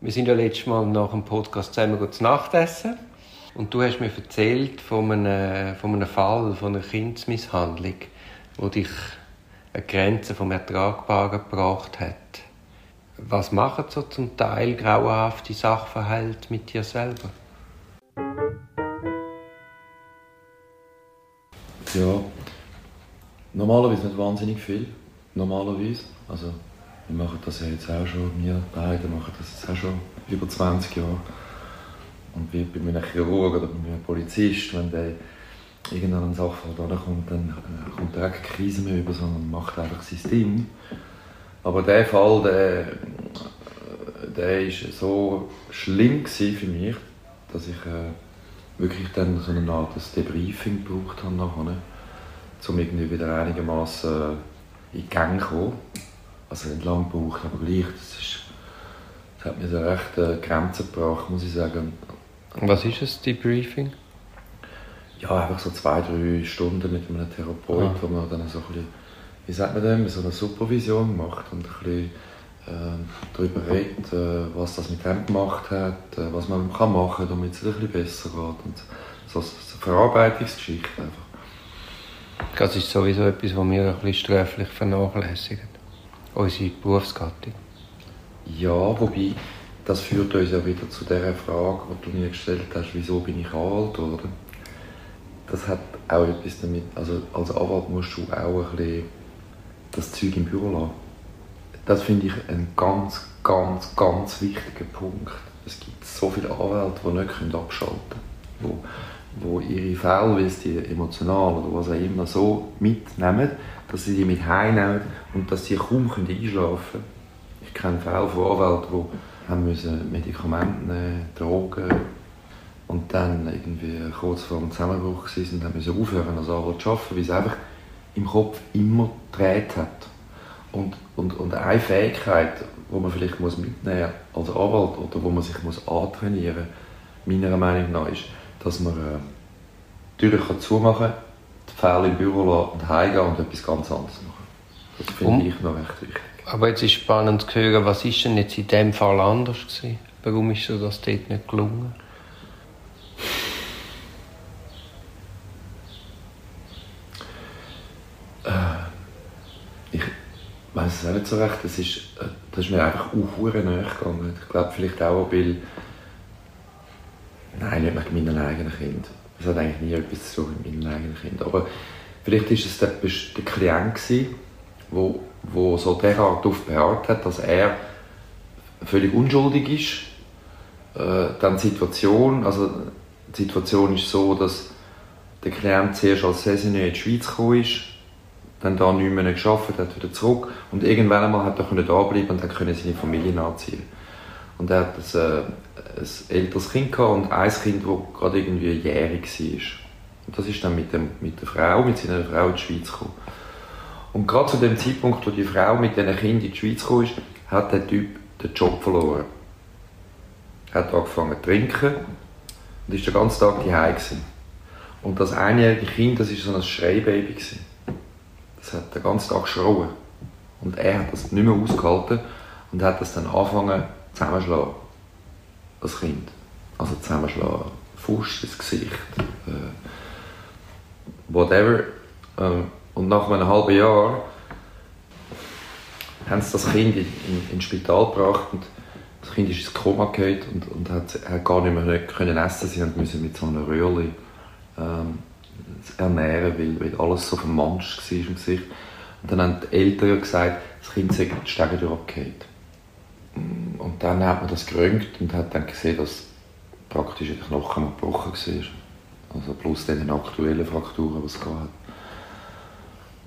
Wir sind ja letztes Mal nach dem Podcast zusammen zu Nacht essen. Und du hast mir erzählt von einem, von einem Fall, von einer Kindsmisshandlung, wo dich eine Grenze vom Ertragbaren gebracht hat. Was machen so zum Teil grauenhafte Sachverhalte mit dir selber? Ja, normalerweise nicht wahnsinnig viel. Normalerweise. Also, wir machen das ja jetzt auch schon, wir beide machen das jetzt auch schon über 20 Jahre. Und wie bei einem Chirurg oder bei einem Polizist, wenn der irgendeinen Sachverhalt ankommt, dann äh, kommt er keine Krise mehr über, sondern macht einfach sein Ding. Aber der Fall, der, der ist so schlimm für mich, dass ich äh, wirklich dann so eine Art Debriefing gebraucht habe nachher, ne? um irgendwie wieder einigermaßen äh, in die Gang zu kommen. Also nicht lange gebraucht, aber gleich, das, ist, das hat mir so recht äh, Grenzen gebracht, muss ich sagen. Was ist es, Debriefing? Ja, einfach so zwei, drei Stunden mit einem Therapeut, ah. wo man dann so ein bisschen, wie sagt man dem, so eine Supervision macht und ein bisschen äh, darüber redet, äh, was das mit dem gemacht hat, äh, was man kann machen kann, damit es ein bisschen besser geht. Und so, so eine Verarbeitungsgeschichte einfach. Das ist sowieso etwas, was wir ein bisschen sträflich vernachlässigen. Unsere Berufsgattung. Ja, wobei, das führt uns ja wieder zu der Frage, die du mir gestellt hast, wieso bin ich Anwalt geworden? Das hat auch etwas damit, also als Anwalt musst du auch ein bisschen das Zeug im Büro lassen das finde ich ein ganz, ganz, ganz wichtiger Punkt. Es gibt so viele Anwälte, die nicht abschalten können, wo, ihre Fälle, weil sie emotional oder was auch immer so mitnehmen, dass sie die mit heimnehmen und dass sie kaum einschlafen können. Ich kenne Fälle von Anwälten, die haben müssen Medikamente nehmen, Drogen und dann irgendwie kurz vor dem Zusammenbruch waren und haben müssen aufhören als Anwalt zu arbeiten, weil es einfach im Kopf immer gedreht hat. Und, und, und eine Fähigkeit, die man vielleicht muss mitnehmen als Anwalt oder wo man sich muss antrainieren muss, meiner Meinung nach, ist, dass man äh, die Tür kann zumachen kann, die Fälle im Büro lassen und heimgehen und etwas ganz anderes machen. Das finde ich noch recht wichtig. Aber jetzt ist spannend zu hören, was ist denn jetzt in diesem Fall anders gewesen? Warum ist das dort nicht gelungen? weiß es auch nicht so recht. Das ist, äh, das ist mir einfach auch gegangen. Ich glaube vielleicht auch, weil... Nein, nicht mit meinen eigenen Kind. Das hat eigentlich nie etwas zu tun mit meinen eigenen Kind. Aber vielleicht war es der, der Klient, gewesen, wo, wo so derart darauf beharrt hat, dass er völlig unschuldig ist. Äh, dann die Situation, also die Situation ist so, dass der Klient zuerst als Saisonnier in die Schweiz gekommen ist dann da nicht mehr geschafft, hat wieder zurück und irgendwann einmal hat er da bleiben und dann können seine Familie nachziehen. Und er hat ein, äh, ein älteres Kind gehabt und ein Kind, das gerade irgendwie jährig war. Und das ist dann mit, dem, mit der Frau, mit seiner Frau in die Schweiz gekommen. Und gerade zu dem Zeitpunkt, wo die Frau mit diesen Kindern in die Schweiz gekommen ist, hat der Typ den Job verloren. Er hat angefangen zu trinken und ist den ganzen Tag daheim Und das einjährige Kind, das war so ein Schreibaby. Gewesen. Das hat den ganzen Tag geschrauen. Und er hat das nicht mehr ausgehalten und hat das dann angefangen zusammenschlagen. Das Kind. Also zusammenschlagen. Fuß ins Gesicht. Äh, whatever. Äh, und nach einem halben Jahr haben sie das Kind in, in, ins Spital gebracht und das Kind ist ins Koma gefallen und, und hat, hat, gar nicht mehr können essen. Sie mussten mit so einer Röhrli ähm, ernähren, weil, weil alles so vermanscht war im Gesicht. Und dann haben die Eltern gesagt, das Kind sei die Stege durchgefallen. Und dann hat man das geröntgt und hat dann gesehen, dass praktisch der Knochen gebrochen war. Also plus den aktuellen Frakturen, die es gab.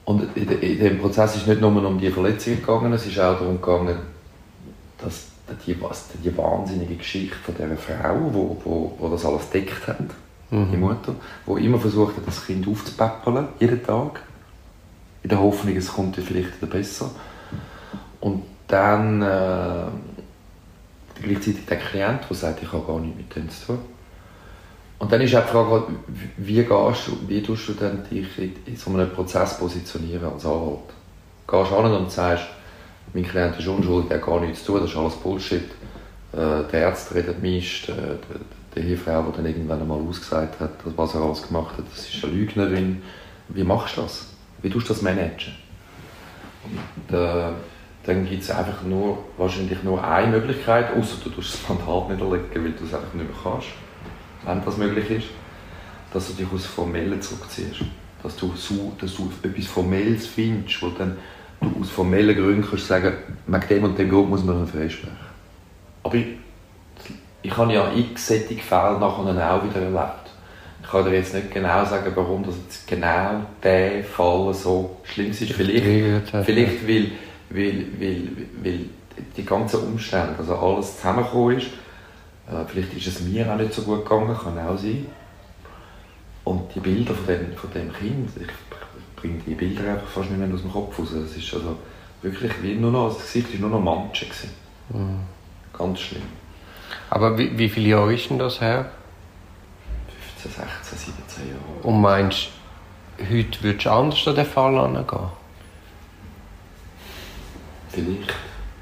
Und in, in dem Prozess ist nicht nur um die Verletzungen gegangen, es ist auch darum gegangen, dass die, die wahnsinnige Geschichte von dieser Frau, die wo, wo, wo das alles deckt hat, mhm. die Mutter, die immer versucht hat, das Kind aufzupäppeln, jeden Tag. In der Hoffnung, es kommt vielleicht wieder besser. Und dann äh, gleichzeitig der Klient, der sagt, ich habe gar nichts mit dem zu tun. Und dann ist auch die Frage, wie, gehst du, wie tust du denn dich in so einem Prozess positionieren als Anwalt? Gehst du an und sagst, mein Klient ist unschuldig, er hat gar nichts zu tun, das ist alles Bullshit. Äh, der Ärzte redet meist, äh, die Ehefrau, die dann irgendwann einmal ausgesagt hat, was er alles gemacht hat, das ist eine Lügnerin. Wie machst du das? Wie tust du das managen? Und, äh, dann gibt es einfach nur, wahrscheinlich nur eine Möglichkeit, außer du tust das Mandat nicht erlegen, weil du es einfach nicht mehr kannst, wenn das möglich ist, dass du dich aus Formellen zurückziehst. Dass du, so, dass du etwas Formelles findest, wo dann du aus formellen Gründen kannst sagen, wegen dem und dem Grund muss man freisprechen. Aber ich, ich habe ja x solche Fälle nachher auch wieder erlebt. Ich kann dir jetzt nicht genau sagen, warum das jetzt genau der Fall so schlimm ist. Vielleicht, vielleicht weil, weil, weil, weil die ganzen Umstände, also alles zusammengekommen ist. Äh, vielleicht ist es mir auch nicht so gut gegangen, kann auch sein. Und die Bilder von dem, von dem Kind, ich bringe die Bilder einfach fast nicht mehr aus dem Kopf raus. Es ist also wirklich wie nur noch, das Gesicht war nur noch Manche. Mhm. Ganz schlimm. Aber wie, wie viele Jahre ist denn das her? 15, 16, 17 Jahre. Und meinst du, heute würdest du anders an den Fall angehen? Vielleicht.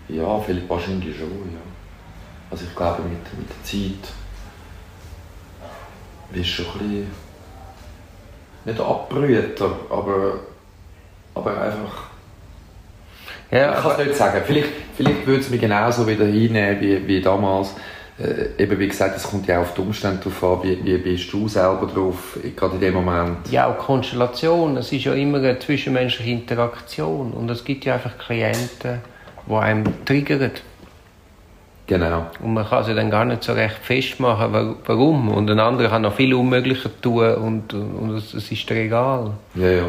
Ja, vielleicht wahrscheinlich schon, ja. Also ich glaube, mit, mit der Zeit wirst du schon ein bisschen nicht Abbrüter, aber, aber einfach. Ja, ich kann es nicht sagen. Vielleicht, vielleicht würde es mich genauso wieder hinnehmen wie, wie damals. Äh, eben wie gesagt, es kommt ja auf die Umstände drauf an, wie, wie bist du selber drauf, gerade in dem Moment. Ja, auch Konstellation. Es ist ja immer eine zwischenmenschliche Interaktion und es gibt ja einfach Klienten, die einem triggern. Genau. Und man kann sie dann gar nicht so recht festmachen, warum. Und ein anderer kann noch viel Unmöglicher tun und, und es, es ist dir egal. Ja, ja.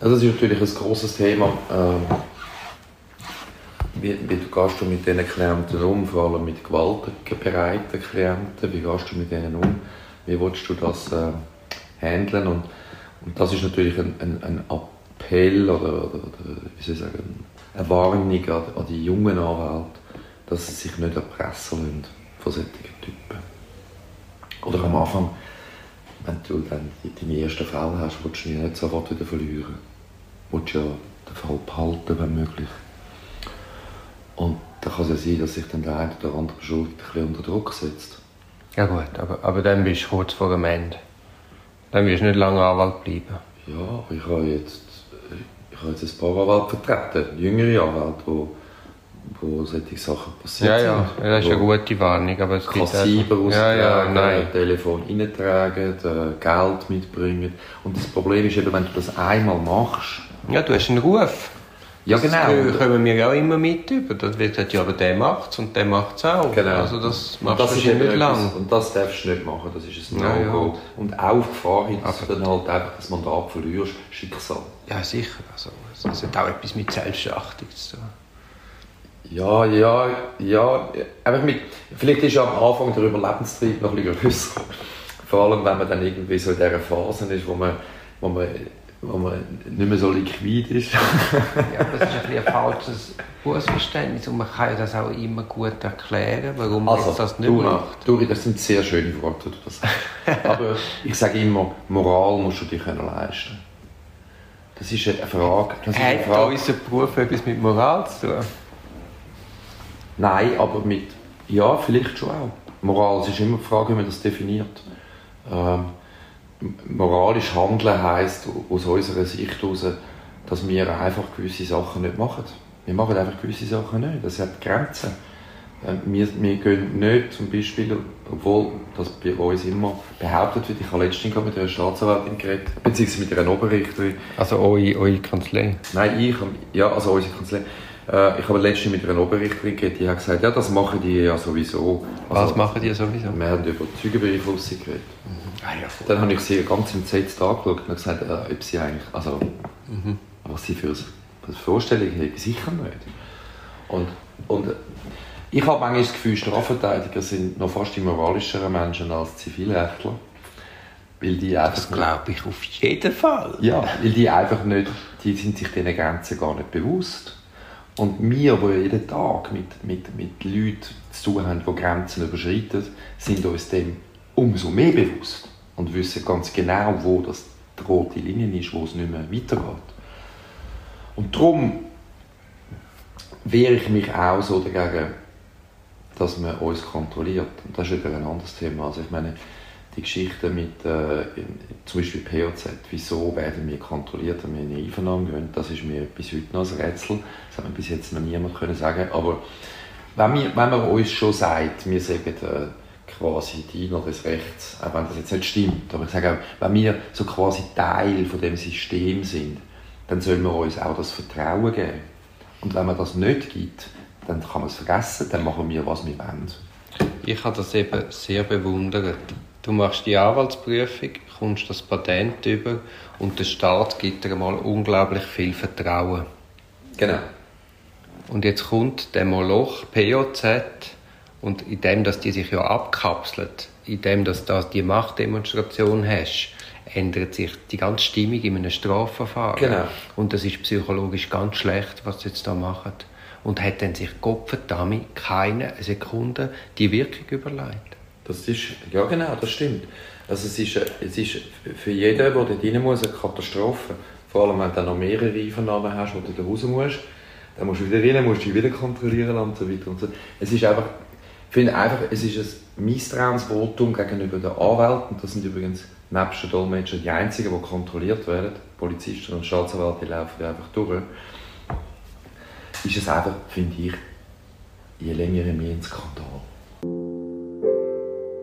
Also das ist natürlich ein großes Thema. Ähm, wie, wie gehst du mit diesen Klienten um, vor allem mit gewaltbereiten Klienten? Wie gehst du mit denen um? Wie willst du das äh, handeln? Und, und das ist natürlich ein, ein, ein Appell oder, oder, oder, wie soll ich sagen, eine Warnung an, an die jungen Anwälte dass sie sich nicht erpressen lassen von solchen Typen. Oder am Anfang, wenn du dann deine ersten Fälle hast, willst du nicht sofort wieder verlieren. Du willst ja den Fall behalten, wenn möglich. Und da kann es ja sein, dass sich dann der eine oder andere Schuld ein bisschen unter Druck setzt. Ja gut, aber, aber dann bist du kurz vor dem Ende. Dann wirst du nicht lange Anwalt bleiben. Ja, ich habe jetzt, ich habe jetzt ein paar Anwälte vertreten, jüngere Anwälte, die wo solche Sachen passiert ja, ja. sind. Ja, das ist eine gute Warnung. Aber es Kassiber gibt ja, ja, nein. Telefon reintragen, äh, Geld mitbringen. Und das Problem ist eben, wenn du das einmal machst... Ja, du hast einen Ruf. Ja, genau. Das kommen wir auch immer mit über. Da wird gesagt, ja, aber der macht es und der macht es auch. Genau. Also das machst das du nicht lang. Und das darfst du nicht machen, das ist ein No-Go. Ja, ja. Und auch Gefahr hin, dass du dann halt einfach das Mandat verlierst, Schicksal. Ja, sicher. Also, es hat auch etwas mit Selbstachtung zu tun. Ja, ja, ja. Einfach mit, vielleicht ist ja am Anfang der Überlebenstrieb noch ein bisschen größer. Vor allem, wenn man dann irgendwie so in dieser Phase ist, wo man, wo man, wo man nicht mehr so liquid ist. ja, das ist ein, ein falsches Berufsverständnis und man kann ja das auch immer gut erklären, warum also, man das nicht Duri, macht. Duri, das sind sehr schöne Worte, du das Aber ich sage immer, Moral musst du dir können leisten Das ist eine Frage. Das ist eine Frage. Hat unser Beruf etwas mit Moral zu tun? Nein, aber mit, ja, vielleicht schon auch. Moral, es ist immer die Frage, wie man das definiert. Ähm, moralisch handeln heisst aus unserer Sicht heraus, dass wir einfach gewisse Sachen nicht machen. Wir machen einfach gewisse Sachen nicht. Das hat Grenzen. Ähm, wir, wir gehen nicht zum Beispiel, obwohl das bei uns immer behauptet wird, ich habe letztens mit einer Staatsanwältin geredet, beziehungsweise mit einer Oberrichterin. Also eure, eure Kanzlei? Nein, ich, ja, also unsere Kanzlei. Äh, ich habe letztens mit einer Oberrichterin geredet, die hat gesagt, ja, das machen die ja sowieso. Also, Was machen die sowieso? Wir haben über Zeugenbeeinflussung geredet. Mhm. Ah, ja, Dann habe ich sie ganz entsetzt angeschaut und gesagt, äh, ob sie eigentlich, also, mhm. was sie für eine Vorstellung haben, sicher nicht. Und, und ich habe manchmal das Gefühl, Strafverteidiger sind noch fast die moralischeren Menschen als Zivilrechtler. Weil die das glaube ich auf jeden Fall. Ja, weil die einfach nicht, die sind sich diesen Grenzen gar nicht bewusst. Und wir, die jeden Tag mit, mit, mit Leuten zu tun haben, die Grenzen überschreiten, sind uns dem umso mehr bewusst und wissen ganz genau, wo das die rote Linie ist, wo es nicht mehr weitergeht. Und darum wehre ich mich auch so dagegen, dass man uns kontrolliert. Und das ist wieder ein anderes Thema. Also ich meine, die Geschichte mit äh, zum Beispiel POZ, wieso werden wir kontrolliert, wenn wir in eine Einvernahme gehen, das ist mir bis heute noch ein Rätsel. Das hat mir bis jetzt noch niemand können sagen. Aber wenn, wir, wenn man uns schon sagt, wir sagen äh, quasi Diener des Rechts, auch wenn das jetzt nicht stimmt, aber ich sage auch, wenn wir so quasi Teil von dem System sind, dann soll man uns auch das Vertrauen geben. Und wenn man das nicht gibt, dann kann man es vergessen, dann machen wir, was wir wollen. Ich habe das eben sehr bewundert. Du machst die Anwaltsprüfung, kommst das Patent über und der Staat gibt dir mal unglaublich viel Vertrauen. Genau. Und jetzt kommt der Moloch POZ und in dem, dass die sich ja abkapselt, in dem, dass du die Machtdemonstration hast, ändert sich die ganze Stimmung in einem Strafverfahren. Genau. Und das ist psychologisch ganz schlecht, was sie jetzt da machen. Und hat dann sich Gott damit keine Sekunde die Wirkung überlegt. Das ist, ja genau, das stimmt. Also es ist, es ist für jeden, der dort rein muss, eine Katastrophe. Vor allem, wenn du noch mehrere Einvernahmen hast, wo du da raus musst. Dann musst du wieder rein, musst dich wieder kontrollieren und so weiter und so. Es ist einfach, ich finde einfach, es ist ein Misstrauensvotum gegenüber den Anwälten. Das sind übrigens nebst den Dolmetschern die einzigen, die kontrolliert werden. Polizisten und Staatsanwälte laufen einfach durch. Ist es einfach, finde ich, je länger, je mehr ein Skandal.